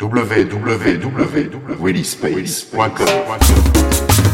www.willyspace.com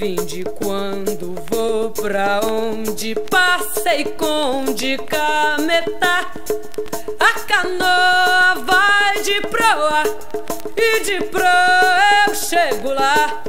vinde, quando vou pra onde passei com de cametá. A canoa vai de proa e de proa eu chego lá.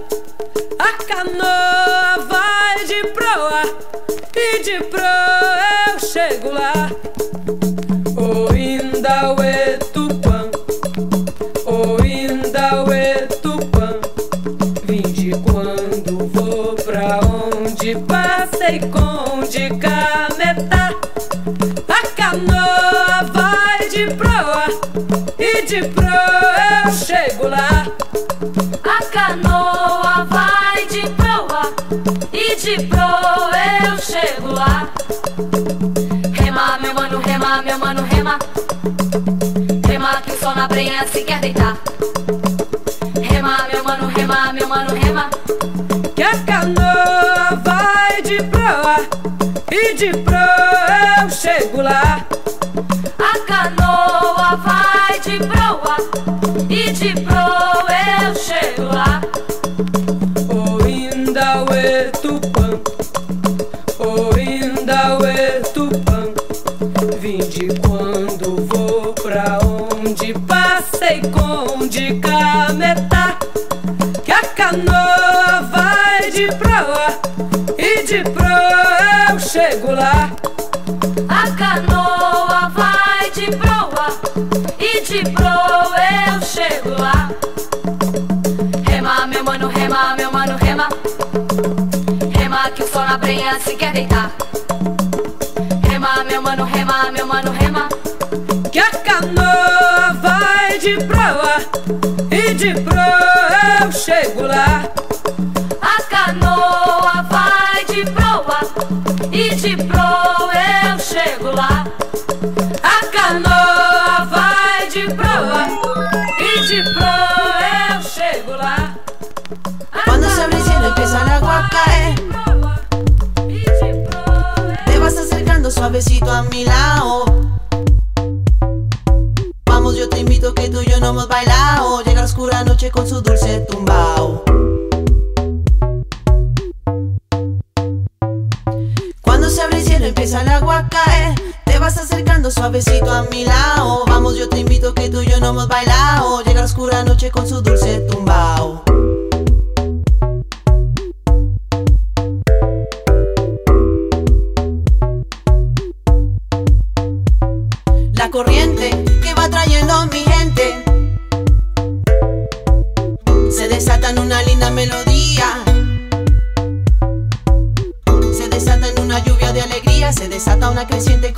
na brenha se quer deitar. Rema, meu mano, rema, meu mano, rema. Que a canoa vai de proa e de proa eu chego lá. A canoa vai de proa e de proa. novinha se quer deitar. Rema, meu mano, rema, meu mano, rema. Que a canoa vai de proa e de proa. Se desatan una linda melodía. Se desatan una lluvia de alegría. Se desata una creciente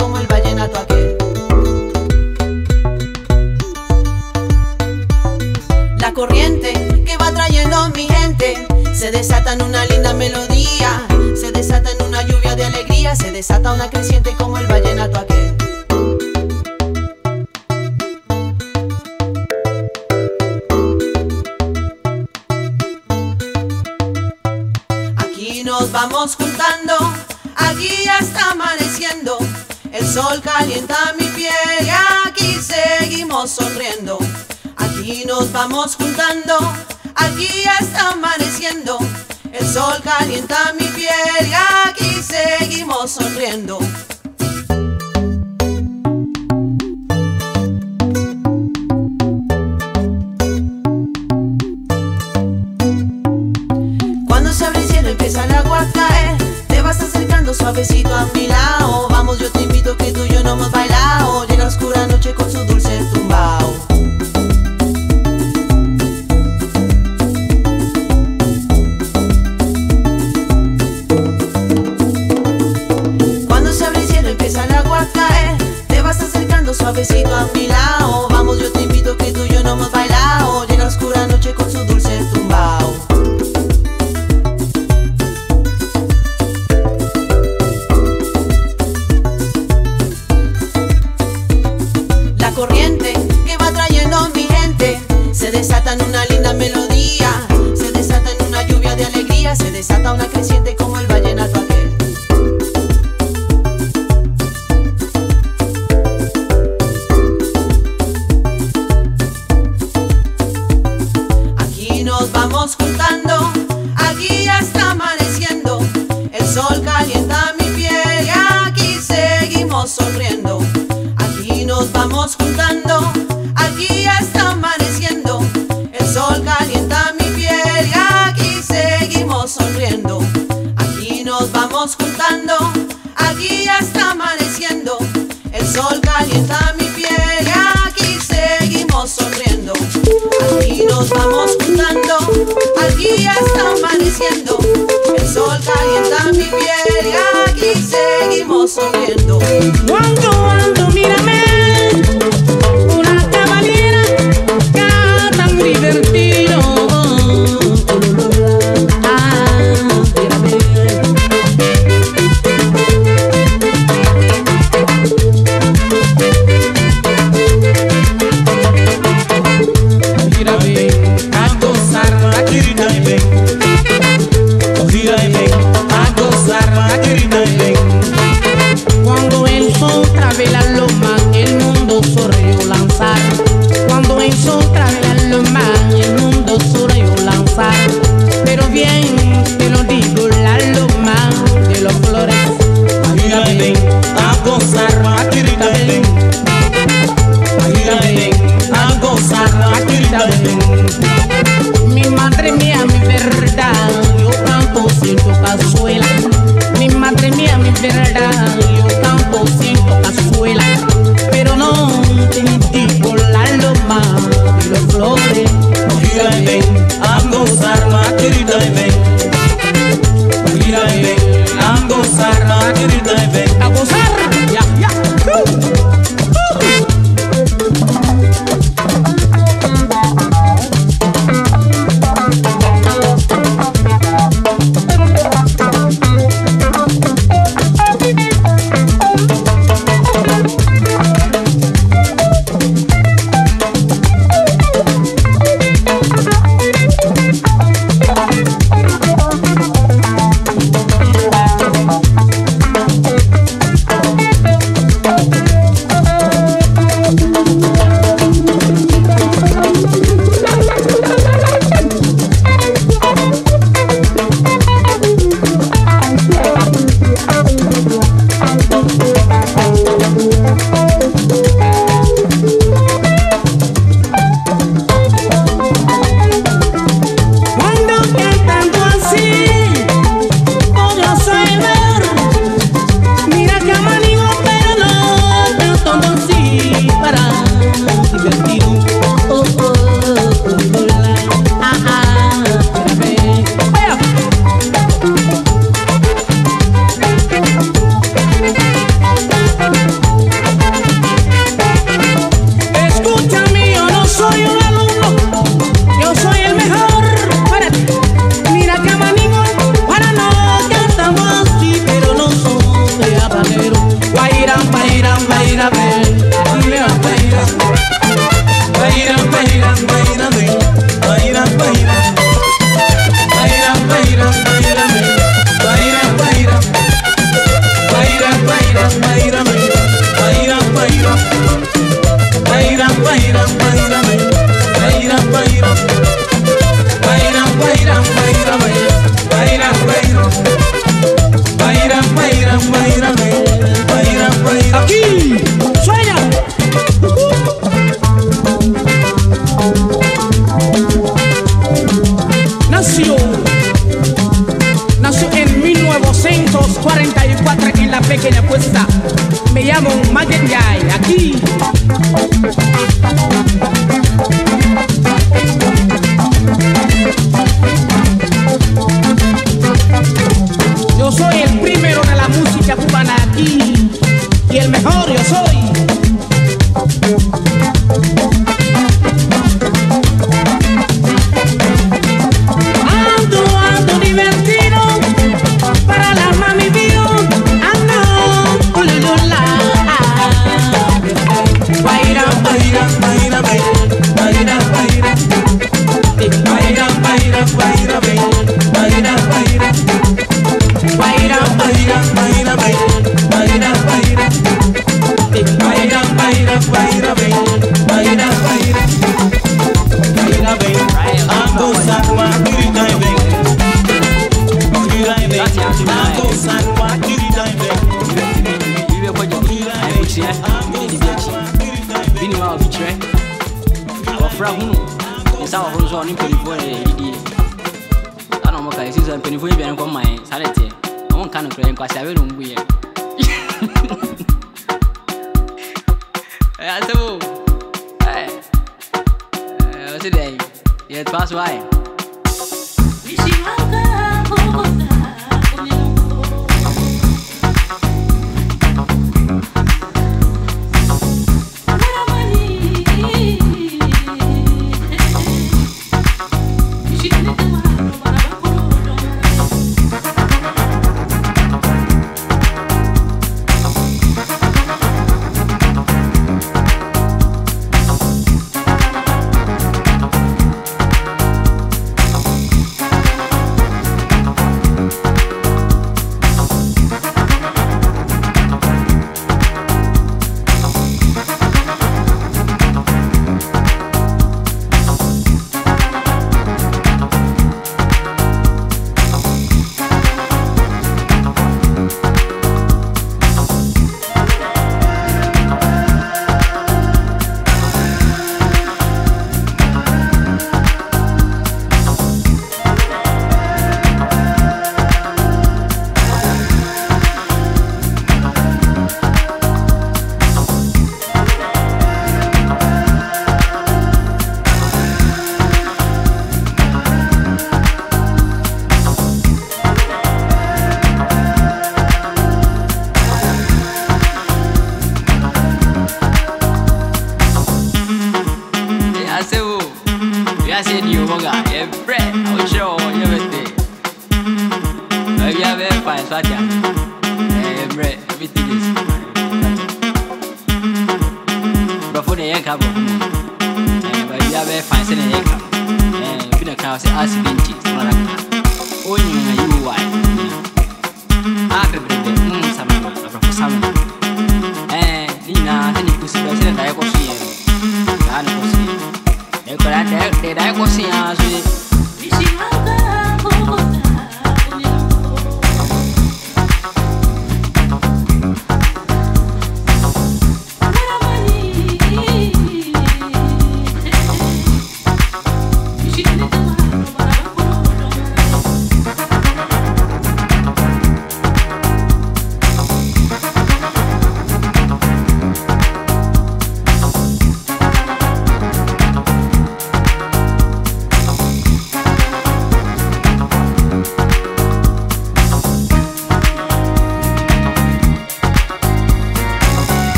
De de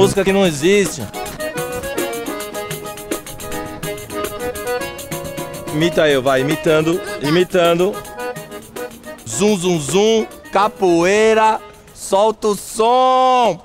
música que não existe. Imita eu, vai, imitando, imitando. Zum, zum, zum, capoeira, solta o som.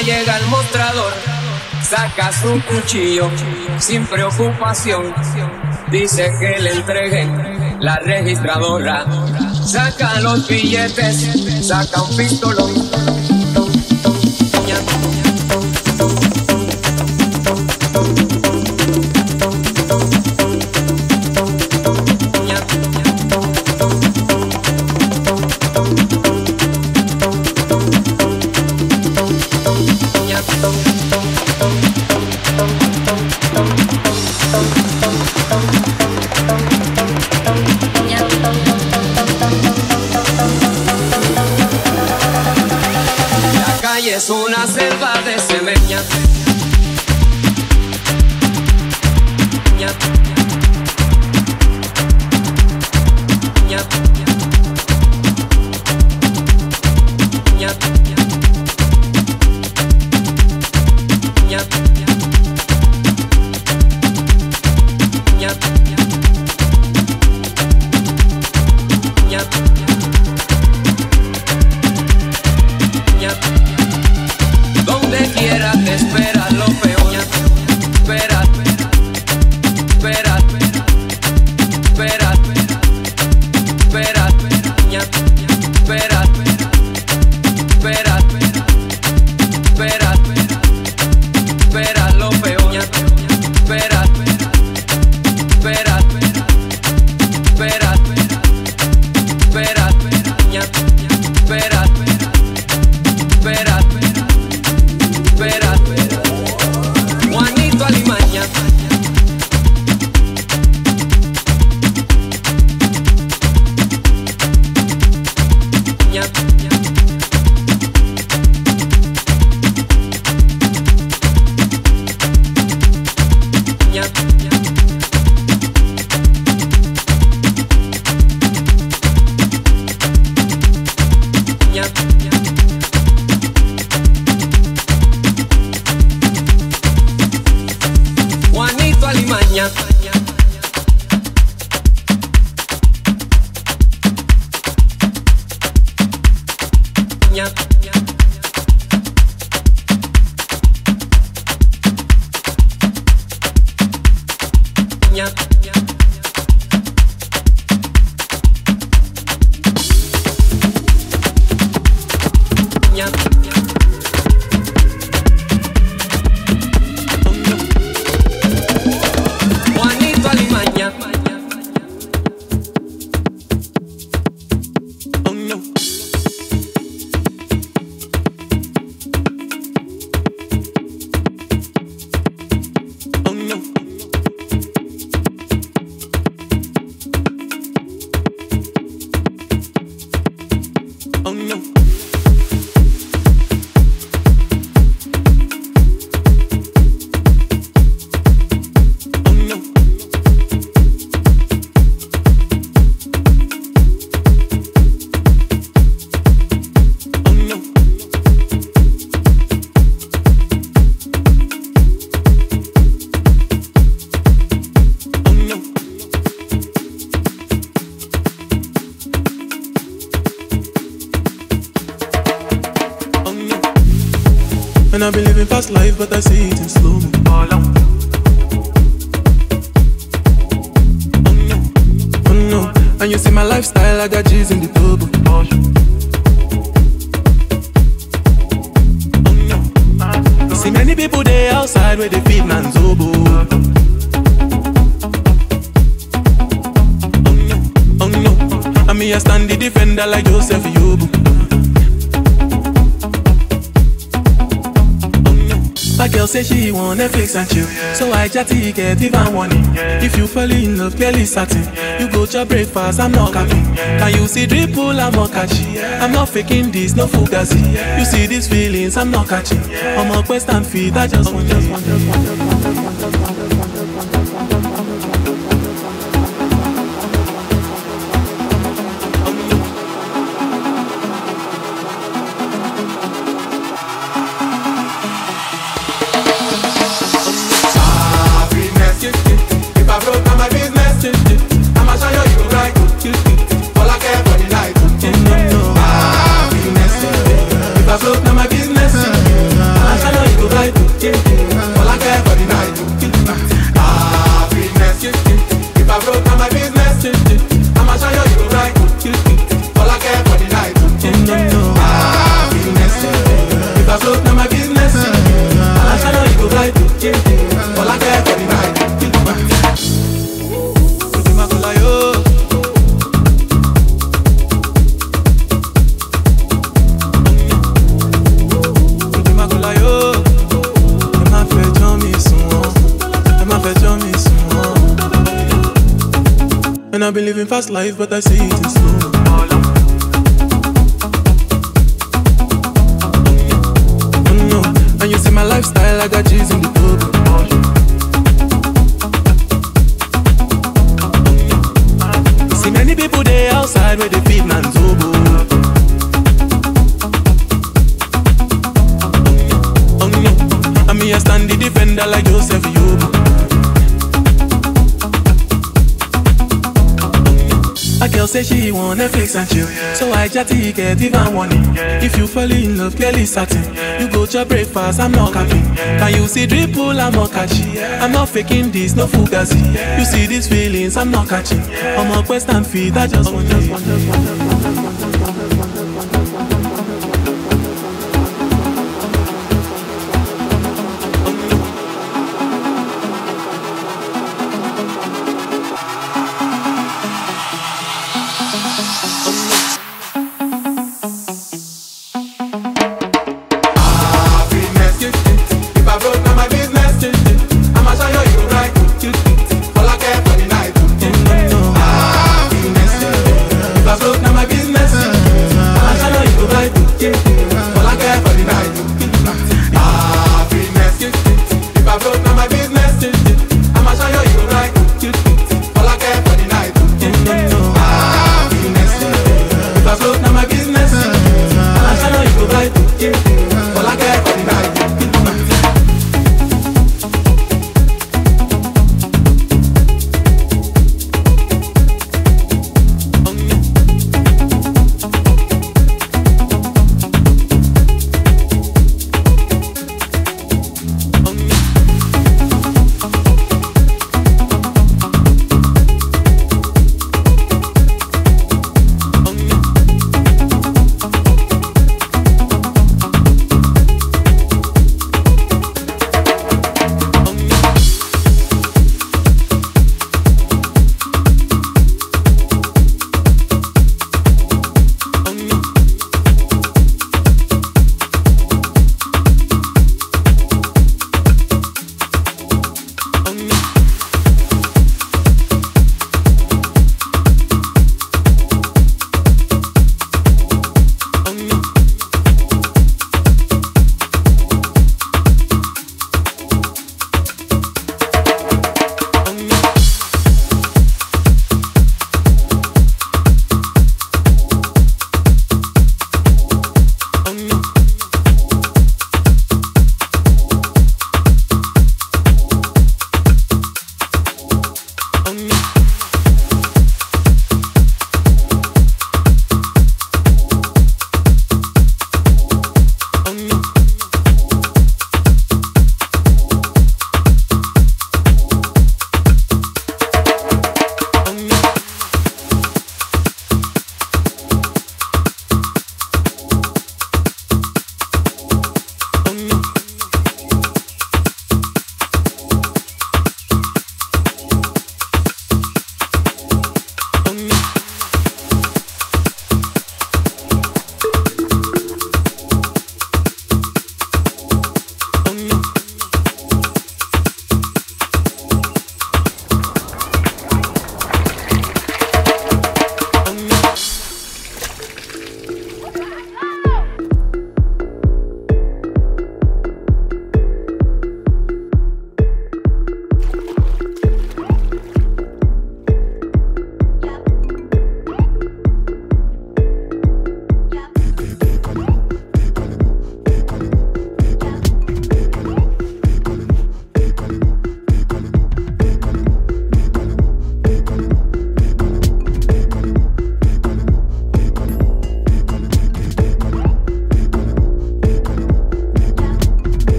llega al mostrador, saca su cuchillo sin preocupación, dice que le entreguen la registradora, saca los billetes, saca un pistolón. Breakfast, I'm not capping. Can you see dripple, I'm not catchy. I'm not faking this, no fugazi. You see these feelings, I'm not catching. I'm a quest and feed, I just want, just want, just want, just want, just want. Fast life, but I see it in slow. Say she want Netflix and chill, so I chatty get even warning. If you fall in love, clearly certain. You go to breakfast, I'm not capping. Can you see dripple, I'm not catchy. I'm not faking this, no fugazi. You see these feelings, I'm not catching. I'm a quest and feed, I just want, just want, just want, just want, just want,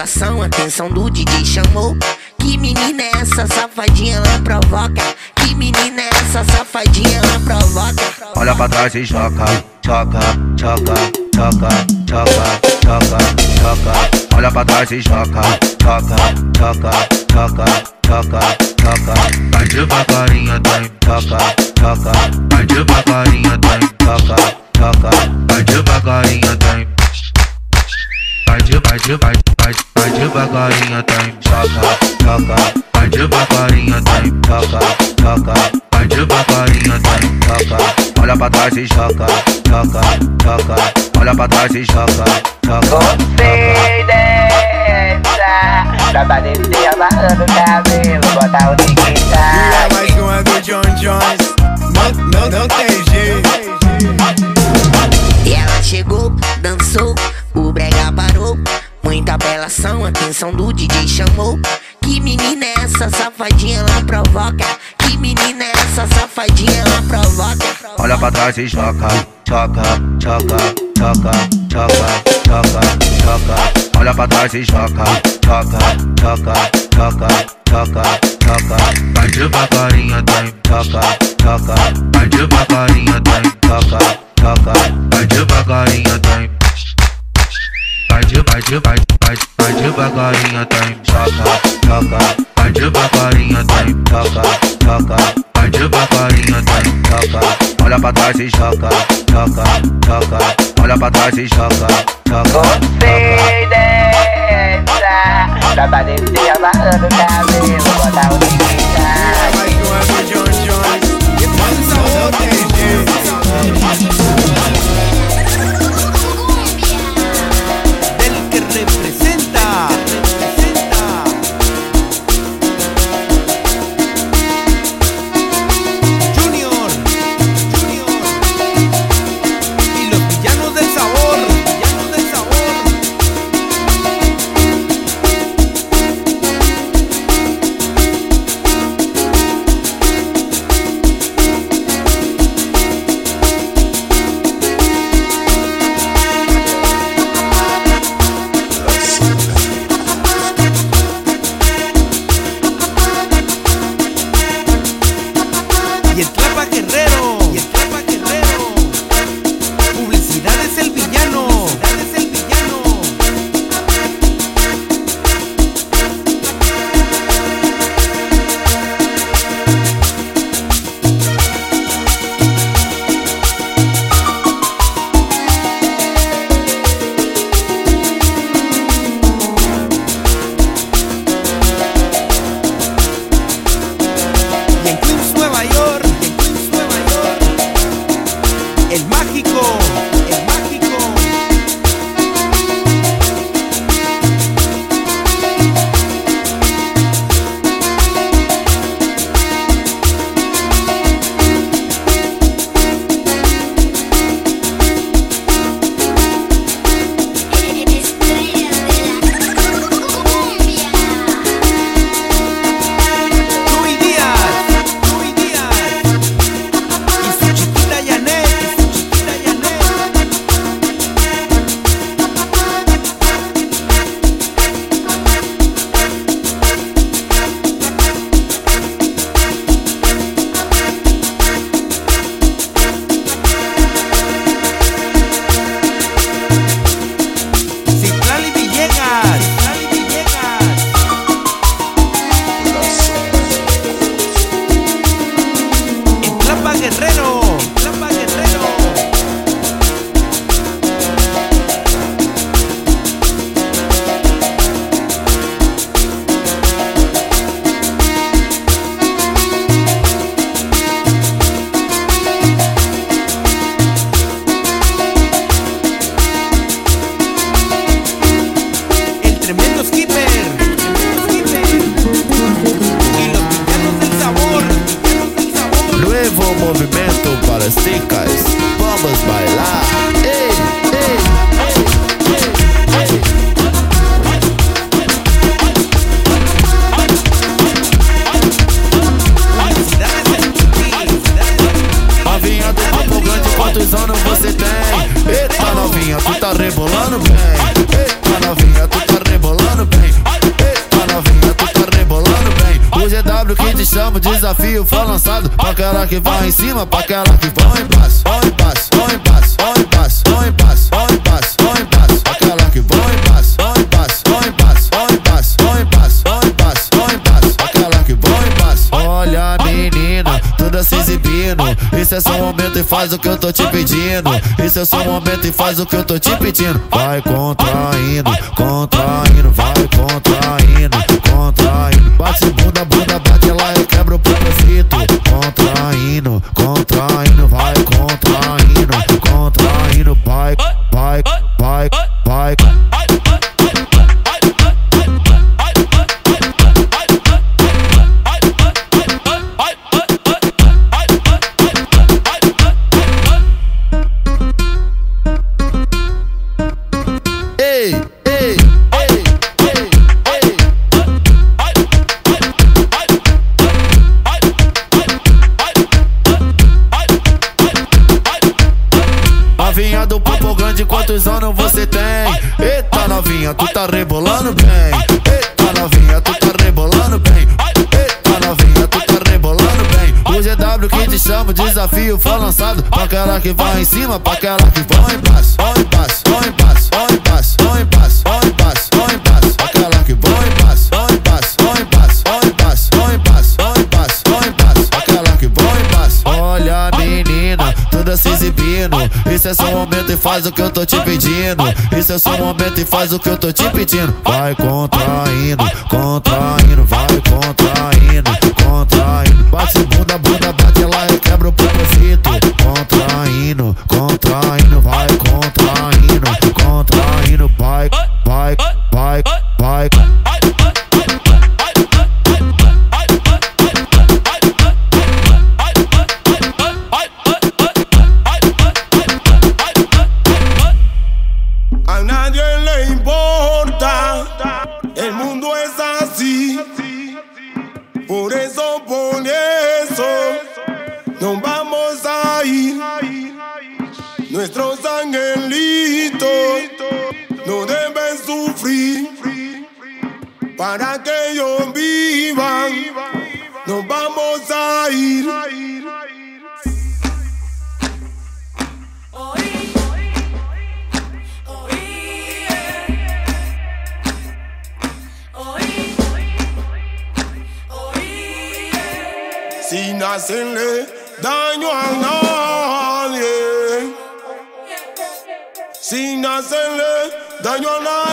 Atenção do DJ chamou. Que menina é essa safadinha, ela provoca. Que menina é essa safadinha, ela provoca. Olha pra trás e choca, choca, choca, choca, choca, choca, choca. Olha pra trás e choca, choca, choca, choca, choca, choca. Vai devagarinho, tem, choca, choca. Vai devagarinho, tem, choca, choca. Vai devagarinho, tem. Vai de, vai de, vai, vai, vai devagarinho, tem, choca, choca. Vai devagarinho, tem, choca, choca. Vai devagarinho, tem, choca. Olha pra trás e choca, choca, choca. Olha pra trás e choca, choca. Gostei dessa, pra descer amarrando o cabelo, botar o tic-tac. mais uma do John Jones. Não, não, não tem jeito. E ela chegou, Muita apelação, atenção do DJ chamou. Que menina é essa safadinha, ela provoca. Que menina é essa safadinha, ela provoca. Olha pra trás e choca, choca, choca, choca, choca, choca, choca. Olha pra trás e choca, choca, choca, choca, choca, choca. Vai devagarinho, tem, choca, choca. Vai devagarinho, tem, choca, choca. Vai devagarinho, tem. Vai de, vai de, vai, vai, vai devagarinho, tem, choca, choca. Vai devagarinho, tem, choca, choca. Vai devagarinho, tem, choca. Olha pra trás e choca, choca, choca. Olha pra trás e choca, choca. Gostei dessa, dá pra descer amarrando o cabelo, botar o tic-tac. Mais uma do John Jones. Não, não tem jeito. Del novinha, tá tu tá rebolando bem. Eita novinha, tu tá rebolando bem. Eita novinha, tu tá rebolando bem. O GW que te chama, o desafio foi lançado. Pra aquela que vai em cima, pra aquela que vai embaixo. Vai embaixo, vai embaixo, vai embaixo, vai embaixo. Esse é seu momento e faz o que eu tô te pedindo. Isso é seu momento e faz o que eu tô te pedindo. Vai contraindo, contraindo, vai contraindo, contraindo. Bate bunda, bunda, bate lá e quebra o propósito. Contraindo, contraindo, vai contraindo. yo la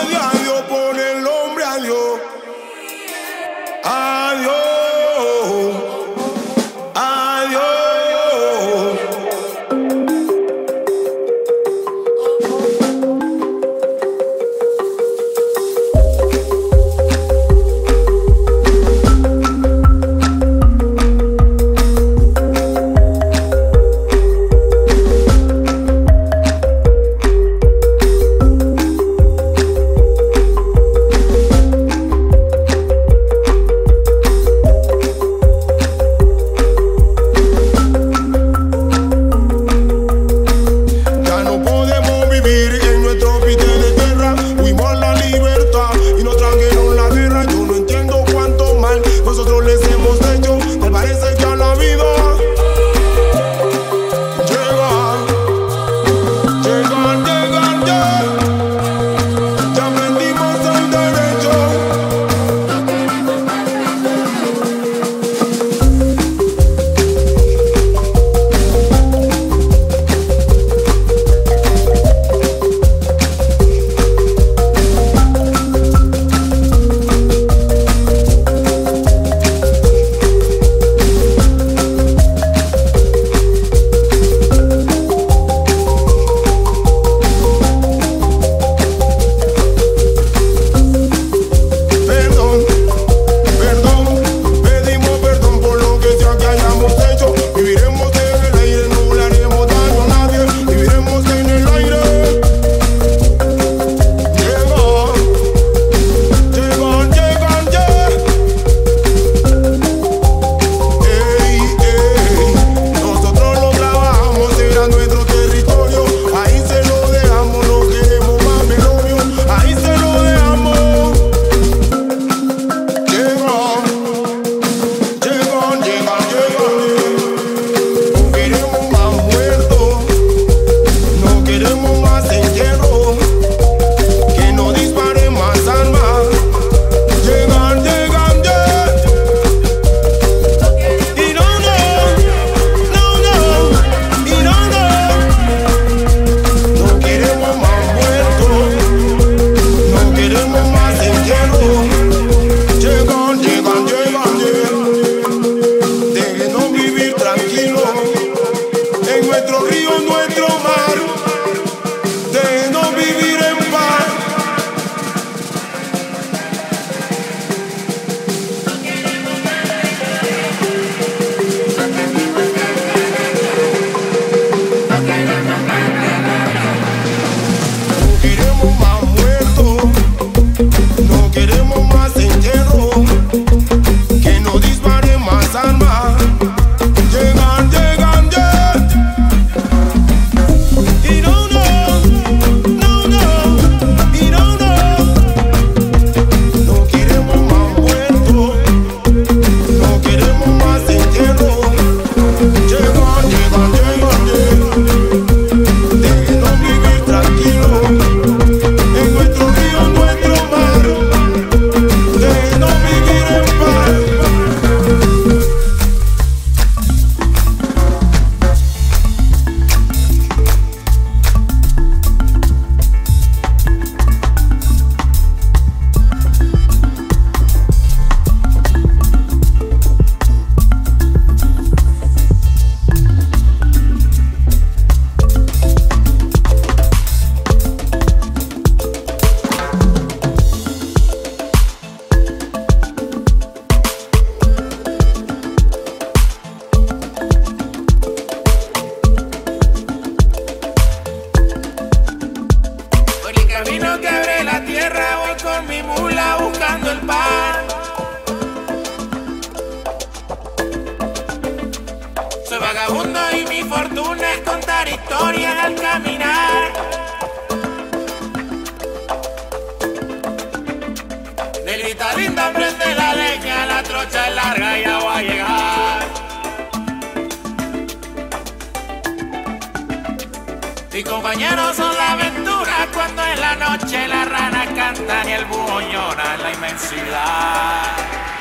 compañeros son la aventura cuando en la noche la rana canta y el búho llora en la inmensidad.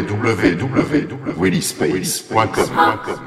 www.willyspace.com